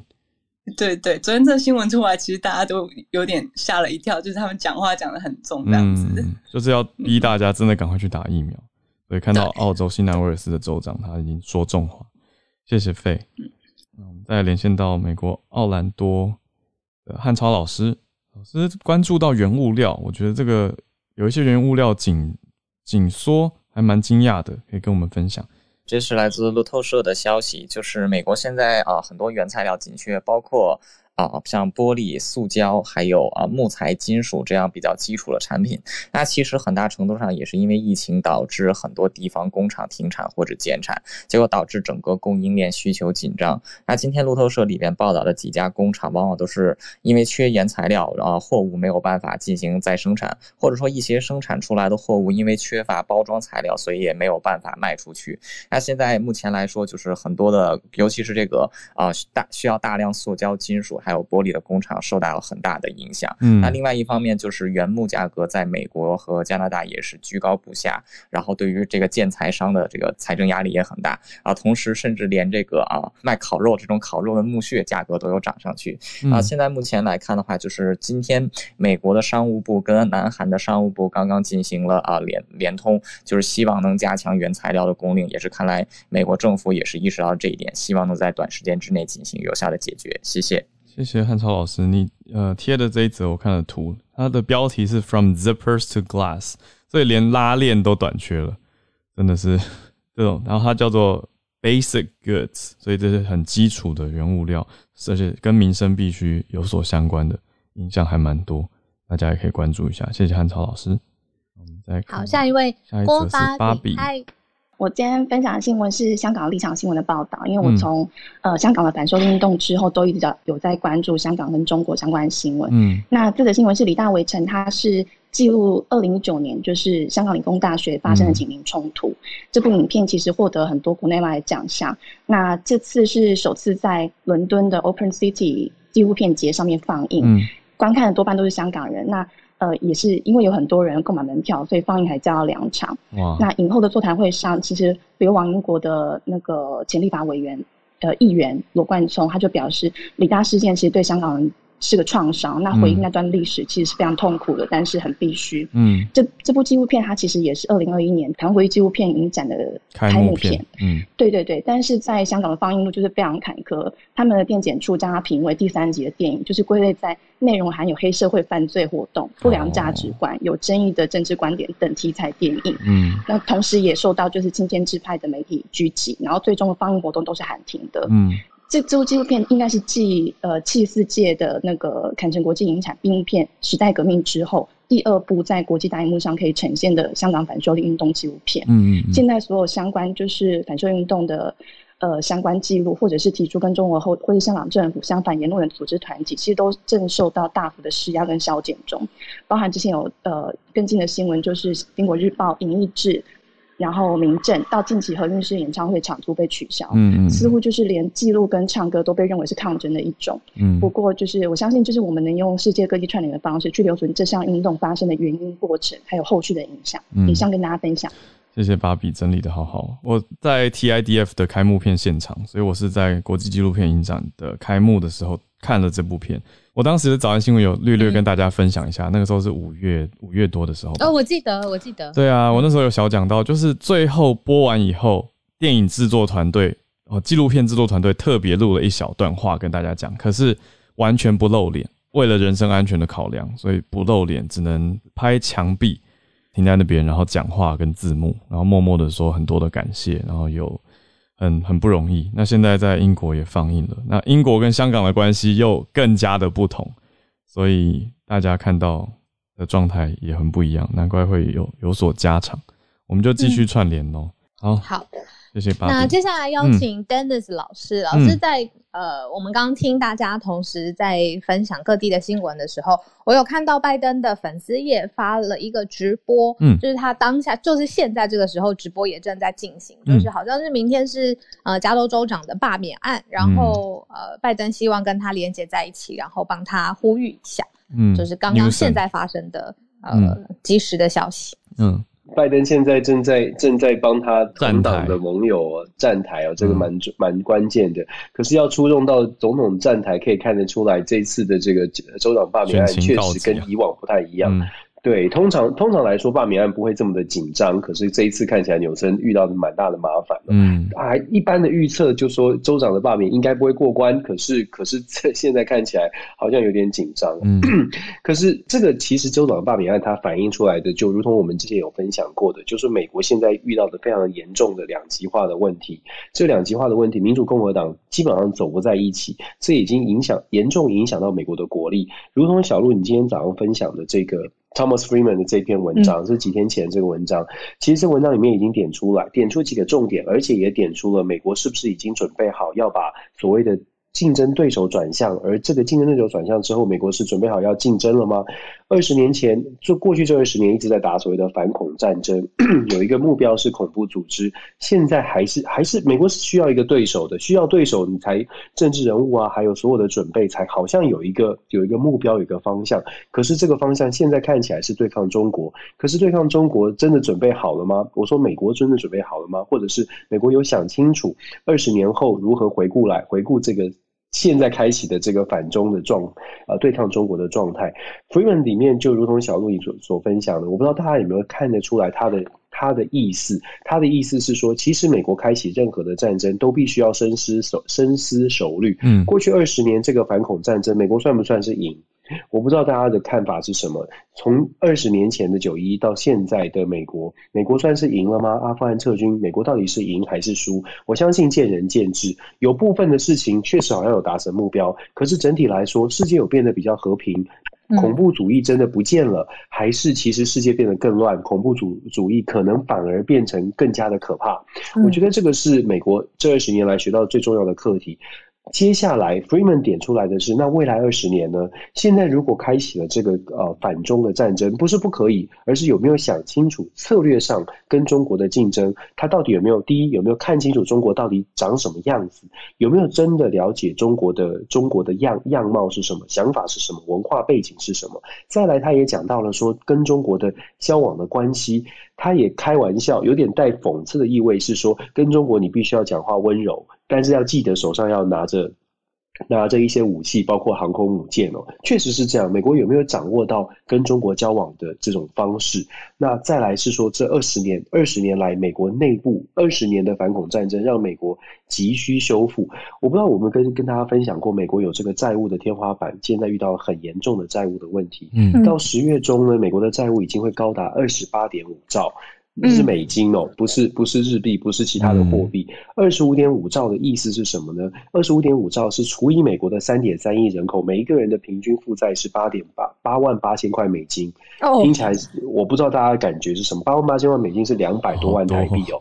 对对，昨天这新闻出来，其实大家都有点吓了一跳，就是他们讲话讲的很重这样子，就是要逼大家真的赶快去打疫苗。所以看到澳洲新南威尔斯的州长他已经说重话，谢谢费。那我们再连线到美国奥兰多的汉超老师，老师关注到原物料，我觉得这个有一些原物料紧紧缩，还蛮惊讶的，可以跟我们分享。这是来自路透社的消息，就是美国现在啊很多原材料紧缺，包括。啊，像玻璃、塑胶，还有啊木材、金属这样比较基础的产品，那其实很大程度上也是因为疫情导致很多地方工厂停产或者减产，结果导致整个供应链需求紧张。那今天路透社里边报道的几家工厂，往往都是因为缺原材料，然后货物没有办法进行再生产，或者说一些生产出来的货物因为缺乏包装材料，所以也没有办法卖出去。那现在目前来说，就是很多的，尤其是这个啊大需要大量塑胶、金属。还有玻璃的工厂受到了很大的影响。嗯，那另外一方面就是原木价格在美国和加拿大也是居高不下，然后对于这个建材商的这个财政压力也很大啊。同时，甚至连这个啊卖烤肉这种烤肉的木屑价格都有涨上去啊。现在目前来看的话，就是今天美国的商务部跟南韩的商务部刚刚进行了啊联联通，就是希望能加强原材料的供应，也是看来美国政府也是意识到这一点，希望能在短时间之内进行有效的解决。谢谢。谢谢汉超老师，你呃贴的这一则我看了图，它的标题是 From Zippers to Glass，所以连拉链都短缺了，真的是这种。然后它叫做 Basic Goods，所以这是很基础的原物料，而且跟民生必须有所相关的，影响还蛮多，大家也可以关注一下。谢谢汉超老师，我们再好下一位，下一位是芭比。我今天分享的新闻是香港立场新闻的报道，因为我从呃香港的反修运动之后，都一直有在关注香港跟中国相关的新闻。嗯，那这则新闻是李大围城，他是记录二零一九年就是香港理工大学发生的警民冲突。这部影片其实获得很多国内外的奖项。那这次是首次在伦敦的 Open City 纪录片节上面放映，观看的多半都是香港人。那呃，也是因为有很多人购买门票，所以放映还加了两场。哇！那影后的座谈会上，其实流亡英国的那个前立法委员，呃，议员罗冠聪，他就表示，李大事件其实对香港人。是个创伤，那回忆那段历史其实是非常痛苦的，但是很必须。嗯，这这部纪录片它其实也是二零二一年台湾回忆纪录片影展的开幕片。嗯，对对对，但是在香港的放映路就是非常坎坷，他们的电检处将它评为第三级的电影，就是归类在内容含有黑社会犯罪活动、不良价值观、有争议的政治观点等题材电影。嗯，那同时也受到就是青天制派的媒体狙击，然后最终的放映活动都是喊停的。嗯。这这部纪录片应该是继呃七十四届的那个坎城国际影产闭幕片《时代革命》之后，第二部在国际大荧幕上可以呈现的香港反修例运动纪录片。嗯嗯。现在所有相关就是反修例运动的呃相关记录，或者是提出跟中国或或者香港政府相反言论的组织团体，其实都正受到大幅的施压跟削减中。包含之前有呃跟进的新闻，就是《英国日报》影艺志。然后民政到近期和运式演唱会场租被取消，嗯嗯，似乎就是连记录跟唱歌都被认为是抗争的一种。嗯，不过就是我相信，就是我们能用世界各地串联的方式去留存这项运动发生的原因、过程，还有后续的影响。以上跟大家分享。谢谢芭比整理的好好。我在 TIDF 的开幕片现场，所以我是在国际纪录片影展的开幕的时候看了这部片。我当时的早安新闻有略略跟大家分享一下，那个时候是五月五月多的时候。哦，我记得，我记得。对啊，我那时候有小讲到，就是最后播完以后，电影制作团队哦，纪录片制作团队特别录了一小段话跟大家讲，可是完全不露脸，为了人身安全的考量，所以不露脸，只能拍墙壁停在那边，然后讲话跟字幕，然后默默的说很多的感谢，然后有。很很不容易。那现在在英国也放映了。那英国跟香港的关系又更加的不同，所以大家看到的状态也很不一样。难怪会有有所加长。我们就继续串联哦。好，好，谢谢。那接下来邀请 Dennis 老师，老师在。呃，我们刚刚听大家同时在分享各地的新闻的时候，我有看到拜登的粉丝也发了一个直播，嗯，就是他当下就是现在这个时候直播也正在进行，就是好像是明天是呃加州州长的罢免案，然后呃拜登希望跟他连接在一起，然后帮他呼吁一下，嗯，就是刚刚现在发生的呃及时的消息，嗯。拜登现在正在正在帮他同党的盟友站台哦，这个蛮蛮关键的。可是要出动到总统站台，可以看得出来，这次的这个州长罢免案确实跟以往不太一样。对，通常通常来说，罢免案不会这么的紧张。可是这一次看起来，纽森遇到的蛮大的麻烦。嗯，啊，一般的预测就说州长的罢免应该不会过关。可是，可是这现在看起来好像有点紧张。嗯，可是这个其实州长的罢免案它反映出来的，就如同我们之前有分享过的，就是美国现在遇到的非常严重的两极化的问题。这两极化的问题，民主共和党基本上走不在一起，这已经影响严重影响到美国的国力。如同小鹿你今天早上分享的这个。Thomas Freeman 的这篇文章是几天前这个文章，其实这文章里面已经点出来，点出几个重点，而且也点出了美国是不是已经准备好要把所谓的。竞争对手转向，而这个竞争对手转向之后，美国是准备好要竞争了吗？二十年前，就过去这二十年一直在打所谓的反恐战争，有一个目标是恐怖组织。现在还是还是美国是需要一个对手的，需要对手你才政治人物啊，还有所有的准备才好像有一个有一个目标，有一个方向。可是这个方向现在看起来是对抗中国，可是对抗中国真的准备好了吗？我说美国真的准备好了吗？或者是美国有想清楚二十年后如何回顾来回顾这个？现在开启的这个反中的状，呃，对抗中国的状态，Freeman 里面就如同小鹿你所所分享的，我不知道大家有没有看得出来他的他的意思，他的意思是说，其实美国开启任何的战争都必须要深思熟深思熟虑。嗯，过去二十年这个反恐战争，美国算不算是赢？我不知道大家的看法是什么。从二十年前的九一到现在的美国，美国算是赢了吗？阿富汗撤军，美国到底是赢还是输？我相信见仁见智。有部分的事情确实好像有达成目标，可是整体来说，世界有变得比较和平，恐怖主义真的不见了，还是其实世界变得更乱？恐怖主主义可能反而变成更加的可怕。我觉得这个是美国这二十年来学到最重要的课题。接下来，Freeman 点出来的是，那未来二十年呢？现在如果开启了这个呃反中的战争，不是不可以，而是有没有想清楚策略上跟中国的竞争，他到底有没有第一有没有看清楚中国到底长什么样子，有没有真的了解中国的中国的样样貌是什么，想法是什么，文化背景是什么？再来，他也讲到了说跟中国的交往的关系，他也开玩笑，有点带讽刺的意味，是说跟中国你必须要讲话温柔。但是要记得手上要拿着拿着一些武器，包括航空母舰哦，确实是这样。美国有没有掌握到跟中国交往的这种方式？那再来是说，这二十年二十年来，美国内部二十年的反恐战争，让美国急需修复。我不知道我们跟跟大家分享过，美国有这个债务的天花板，现在遇到很严重的债务的问题。嗯，到十月中呢，美国的债务已经会高达二十八点五兆。是美金哦，不是不是日币，不是其他的货币。二十五点五兆的意思是什么呢？二十五点五兆是除以美国的三点三亿人口，每一个人的平均负债是八点八八万八千块美金。哦，听起来我不知道大家的感觉是什么？八万八千万美金是两百多万台币哦。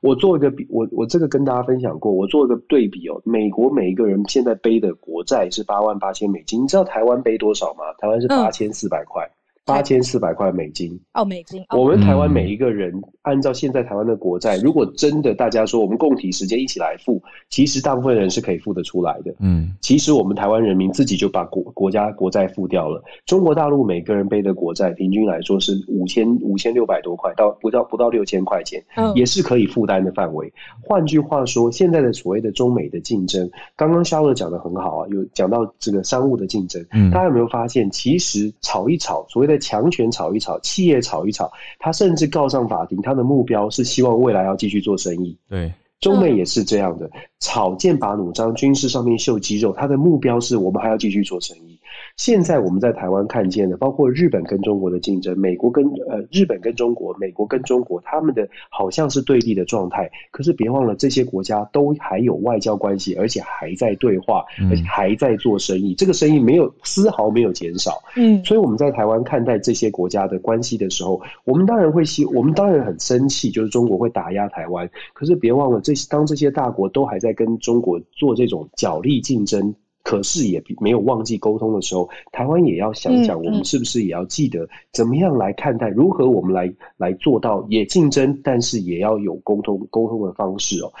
我做一个比，我我这个跟大家分享过，我做一个对比哦。美国每一个人现在背的国债是八万八千美金，你知道台湾背多少吗？台湾是八千四百块。八千四百块美金哦，美金。我们台湾每一个人按照现在台湾的国债，如果真的大家说我们共体时间一起来付，其实大部分人是可以付得出来的。嗯，其实我们台湾人民自己就把国国家国债付掉了。中国大陆每个人背的国债平均来说是五千五千六百多块到不到不到六千块钱，也是可以负担的范围。换句话说，现在的所谓的中美的竞争，刚刚肖乐讲的很好啊，有讲到这个商务的竞争，嗯大家有没有发现，其实炒一炒所谓的。强权炒一炒，企业炒一炒，他甚至告上法庭，他的目标是希望未来要继续做生意。对，中美也是这样的，草剑拔弩张，军事上面秀肌肉，他的目标是我们还要继续做生意。现在我们在台湾看见的，包括日本跟中国的竞争，美国跟呃日本跟中国，美国跟中国，他们的好像是对立的状态。可是别忘了，这些国家都还有外交关系，而且还在对话，而且还在做生意。这个生意没有丝毫没有减少。嗯，所以我们在台湾看待这些国家的关系的时候，我们当然会希，我们当然很生气，就是中国会打压台湾。可是别忘了，这当这些大国都还在跟中国做这种角力竞争。可是也没有忘记沟通的时候，台湾也要想想，我们是不是也要记得怎么样来看待，如何我们来来做到也竞争，但是也要有沟通沟通的方式哦。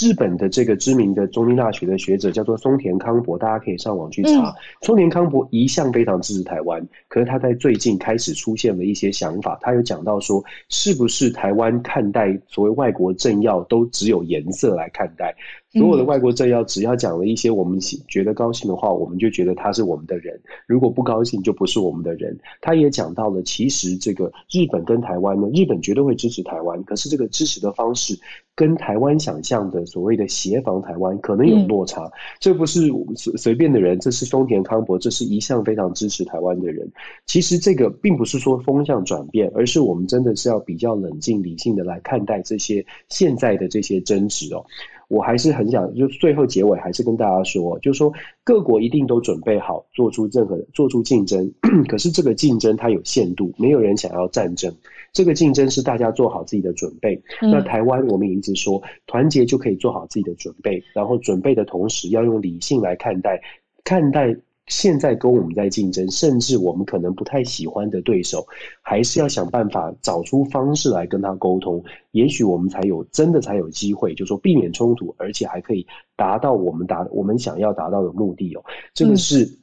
日本的这个知名的中京大学的学者叫做松田康博，大家可以上网去查。松田康博一向非常支持台湾，可是他在最近开始出现了一些想法。他有讲到说，是不是台湾看待所谓外国政要都只有颜色来看待？所有的外国政要只要讲了一些我们觉得高兴的话，我们就觉得他是我们的人；如果不高兴，就不是我们的人。他也讲到了，其实这个日本跟台湾呢，日本绝对会支持台湾，可是这个支持的方式跟台湾想象的所谓的协防台湾可能有落差。这不是随随便的人，这是松田康博，这是一向非常支持台湾的人。其实这个并不是说风向转变，而是我们真的是要比较冷静理性的来看待这些现在的这些争执哦。我还是很想，就最后结尾还是跟大家说，就是说各国一定都准备好做出任何做出竞争，可是这个竞争它有限度，没有人想要战争。这个竞争是大家做好自己的准备。那台湾我们也一直说，团结就可以做好自己的准备，然后准备的同时要用理性来看待，看待。现在跟我们在竞争，甚至我们可能不太喜欢的对手，还是要想办法找出方式来跟他沟通，也许我们才有真的才有机会，就说避免冲突，而且还可以达到我们达我们想要达到的目的哦。这个是。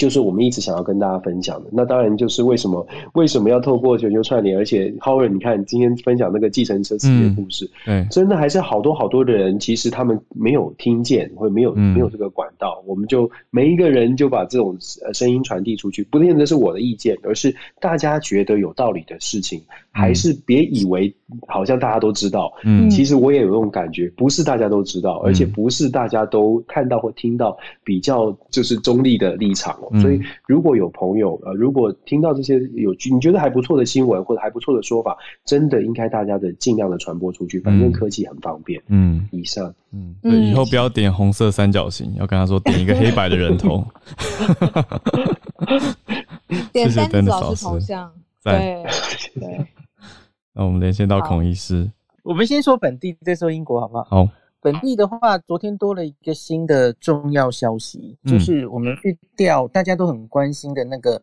就是我们一直想要跟大家分享的，那当然就是为什么为什么要透过全球串联，而且 Howard，你看今天分享那个计程车司机的故事，对，真的还是好多好多的人，其实他们没有听见，或没有没有这个管道，我们就每一个人就把这种呃声音传递出去，不见得是我的意见，而是大家觉得有道理的事情，还是别以为好像大家都知道，嗯，其实我也有这种感觉，不是大家都知道，而且不是大家都看到或听到比较就是中立的立场。所以，如果有朋友呃，如果听到这些有你觉得还不错的新闻或者还不错的说法，真的应该大家的尽量的传播出去。反正科技很方便。嗯，以上，嗯，对，以后不要点红色三角形，要跟他说点一个黑白的人头。(laughs) 点三子老师头像。对 (laughs) 对。那我们连线到孔医师。我们先说本地，再说英国，好不好？好。本地的话，昨天多了一个新的重要消息，就是我们去调大家都很关心的那个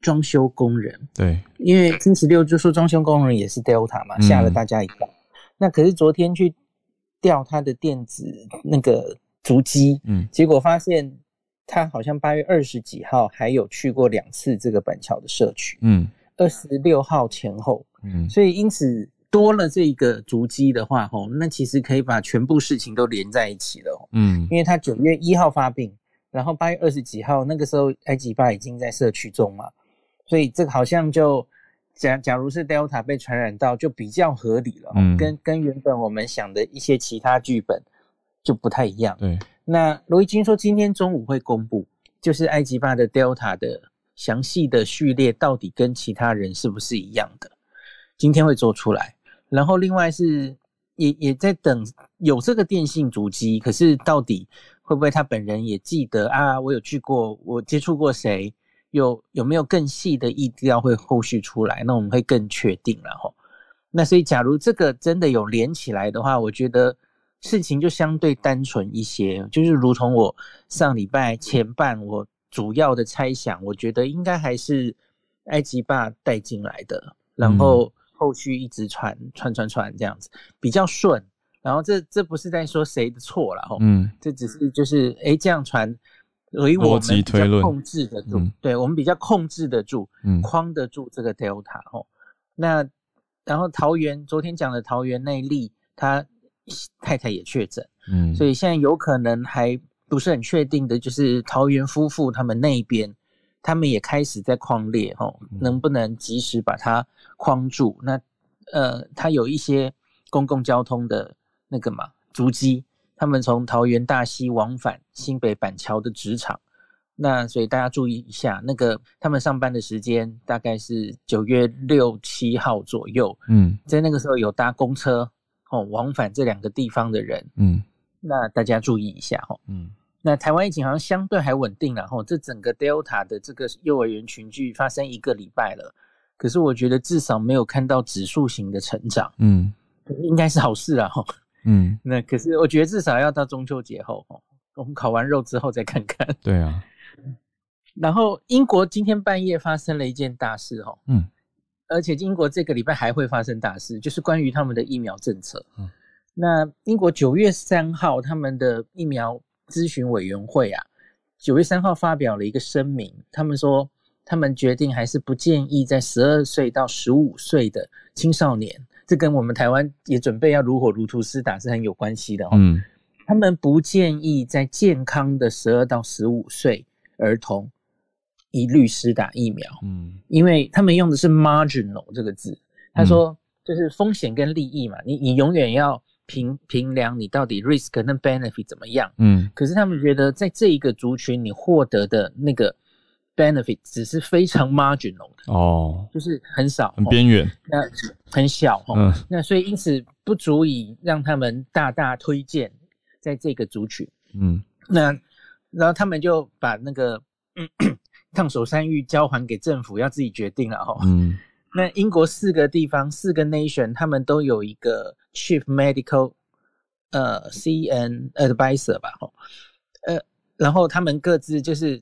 装修工人。对，因为星期六就说装修工人也是 Delta 嘛，吓了大家一跳。那可是昨天去调他的电子那个足迹，嗯，结果发现他好像八月二十几号还有去过两次这个板桥的社区，嗯，二十六号前后，嗯，所以因此。多了这个足迹的话，吼，那其实可以把全部事情都连在一起了，嗯，因为他九月一号发病，然后八月二十几号那个时候埃及巴已经在社区中嘛，所以这个好像就假假如是 Delta 被传染到，就比较合理了，嗯，跟跟原本我们想的一些其他剧本就不太一样，对。那罗伊金说今天中午会公布，就是埃及巴的 Delta 的详细的序列到底跟其他人是不是一样的，今天会做出来。然后另外是也也在等有这个电信主机，可是到底会不会他本人也记得啊？我有去过，我接触过谁？有有没有更细的意调会后续出来？那我们会更确定了哈。那所以假如这个真的有连起来的话，我觉得事情就相对单纯一些，就是如同我上礼拜前半我主要的猜想，我觉得应该还是埃及爸带进来的，然后。后续一直传传传传这样子比较顺，然后这这不是在说谁的错了哈，嗯，这只是就是哎这样传，所以我们比较控制得住，对我们比较控制得住，嗯，框得住这个 Delta 哦。那然后桃园昨天讲的桃园那例，他太太也确诊，嗯，所以现在有可能还不是很确定的，就是桃园夫妇他们那边。他们也开始在框列，吼，能不能及时把它框住？那，呃，它有一些公共交通的那个嘛足迹，他们从桃园大溪往返新北板桥的职场，那所以大家注意一下，那个他们上班的时间大概是九月六七号左右，嗯，在那个时候有搭公车，哦，往返这两个地方的人，嗯，那大家注意一下，吼，嗯。那台湾疫情好像相对还稳定了，吼，这整个 Delta 的这个幼儿园群聚发生一个礼拜了，可是我觉得至少没有看到指数型的成长，嗯，应该是好事啊，吼，嗯，那可是我觉得至少要到中秋节后，吼，我们烤完肉之后再看看。对啊，然后英国今天半夜发生了一件大事，吼，嗯，而且英国这个礼拜还会发生大事，就是关于他们的疫苗政策，嗯，那英国九月三号他们的疫苗咨询委员会啊，九月三号发表了一个声明，他们说他们决定还是不建议在十二岁到十五岁的青少年，这跟我们台湾也准备要如火如荼施打是很有关系的哦。嗯，他们不建议在健康的十二到十五岁儿童一律施打疫苗。嗯，因为他们用的是 marginal 这个字，他说就是风险跟利益嘛，你你永远要。评评量你到底 risk 跟 benefit 怎么样？嗯，可是他们觉得在这一个族群你获得的那个 benefit 只是非常 marginal 的哦，就是很少，很边缘，那很小哦，那所以因此不足以让他们大大推荐在这个族群。嗯，那然后他们就把那个 (coughs) 烫手山芋交还给政府，要自己决定了哦。嗯。那英国四个地方四个 nation，他们都有一个 chief medical，呃，CN advisor 吧，吼，呃，然后他们各自就是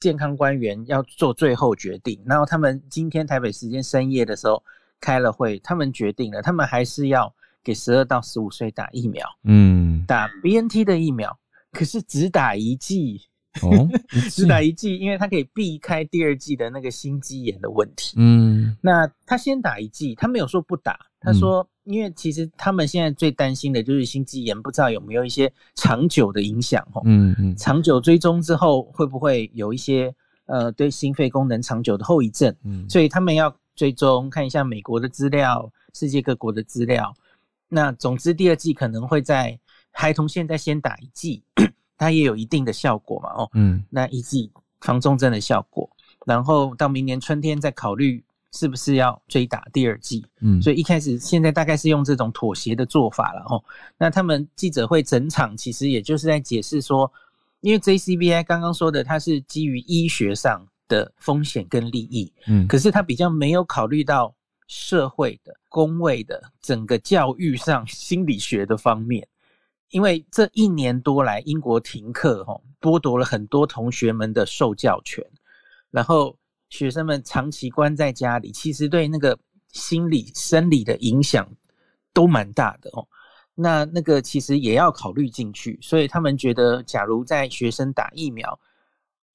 健康官员要做最后决定。然后他们今天台北时间深夜的时候开了会，他们决定了，他们还是要给十二到十五岁打疫苗，嗯，打 BNT 的疫苗，可是只打一剂。(laughs) 哦，只打一剂，因为他可以避开第二季的那个心肌炎的问题。嗯，那他先打一剂，他没有说不打。他说，因为其实他们现在最担心的就是心肌炎，不知道有没有一些长久的影响。哦，嗯嗯，长久追踪之后会不会有一些呃对心肺功能长久的后遗症？嗯，所以他们要追踪看一下美国的资料，世界各国的资料。那总之，第二季可能会在孩童现在先打一剂。它也有一定的效果嘛，哦，嗯，那一剂防重症的效果，然后到明年春天再考虑是不是要追打第二剂，嗯，所以一开始现在大概是用这种妥协的做法了，哦，那他们记者会整场其实也就是在解释说，因为 JCBI 刚刚说的它是基于医学上的风险跟利益，嗯，可是它比较没有考虑到社会的、工位的、整个教育上心理学的方面。因为这一年多来，英国停课，哈，剥夺了很多同学们的受教权，然后学生们长期关在家里，其实对那个心理、生理的影响都蛮大的哦。那那个其实也要考虑进去，所以他们觉得，假如在学生打疫苗，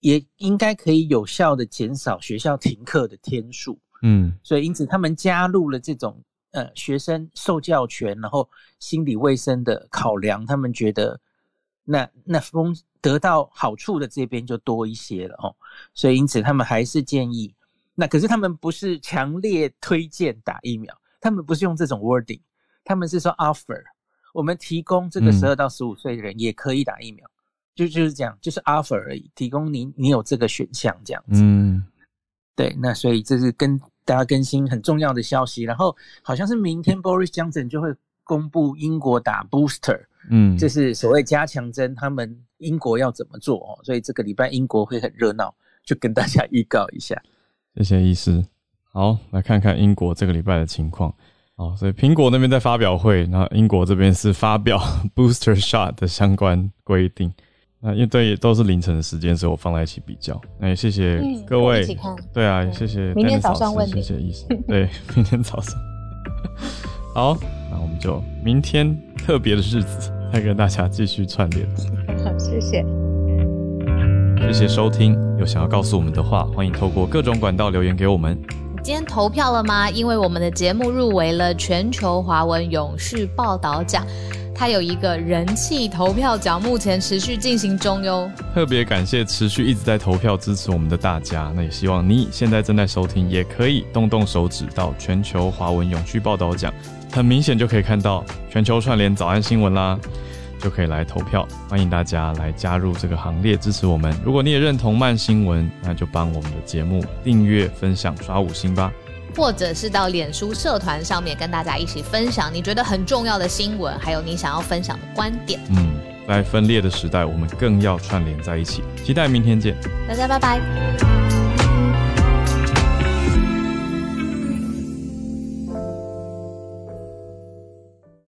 也应该可以有效的减少学校停课的天数。嗯，所以因此他们加入了这种。呃，学生受教权，然后心理卫生的考量，他们觉得那那风得到好处的这边就多一些了哦，所以因此他们还是建议，那可是他们不是强烈推荐打疫苗，他们不是用这种 wording，他们是说 offer，我们提供这个十二到十五岁的人也可以打疫苗，就就是这样，就是 offer 而已，提供你你有这个选项这样子，嗯，对，那所以这是跟。大家更新很重要的消息，然后好像是明天 Boris Johnson 就会公布英国打 booster，嗯，就是所谓加强针，他们英国要怎么做哦？所以这个礼拜英国会很热闹，就跟大家预告一下。谢谢医师。好，来看看英国这个礼拜的情况。哦，所以苹果那边在发表会，然后英国这边是发表 (laughs) booster shot 的相关规定。那因为对都是凌晨的时间，所以我放在一起比较。那也谢谢各位，一起看。对啊，谢谢。明天早上问谢谢意思。对，明天早上。好，那我们就明天特别的日子再跟大家继续串联。(laughs) 好，谢谢。谢谢收听。有想要告诉我们的话，欢迎透过各种管道留言给我们。你今天投票了吗？因为我们的节目入围了全球华文永续报道奖。它有一个人气投票奖，目前持续进行中哟。特别感谢持续一直在投票支持我们的大家，那也希望你现在正在收听，也可以动动手指到全球华文永续报道奖，很明显就可以看到全球串联早安新闻啦，就可以来投票。欢迎大家来加入这个行列，支持我们。如果你也认同慢新闻，那就帮我们的节目订阅、分享、刷五星吧。或者是到脸书社团上面跟大家一起分享你觉得很重要的新闻，还有你想要分享的观点。嗯，在分裂的时代，我们更要串联在一起。期待明天见，大家拜拜。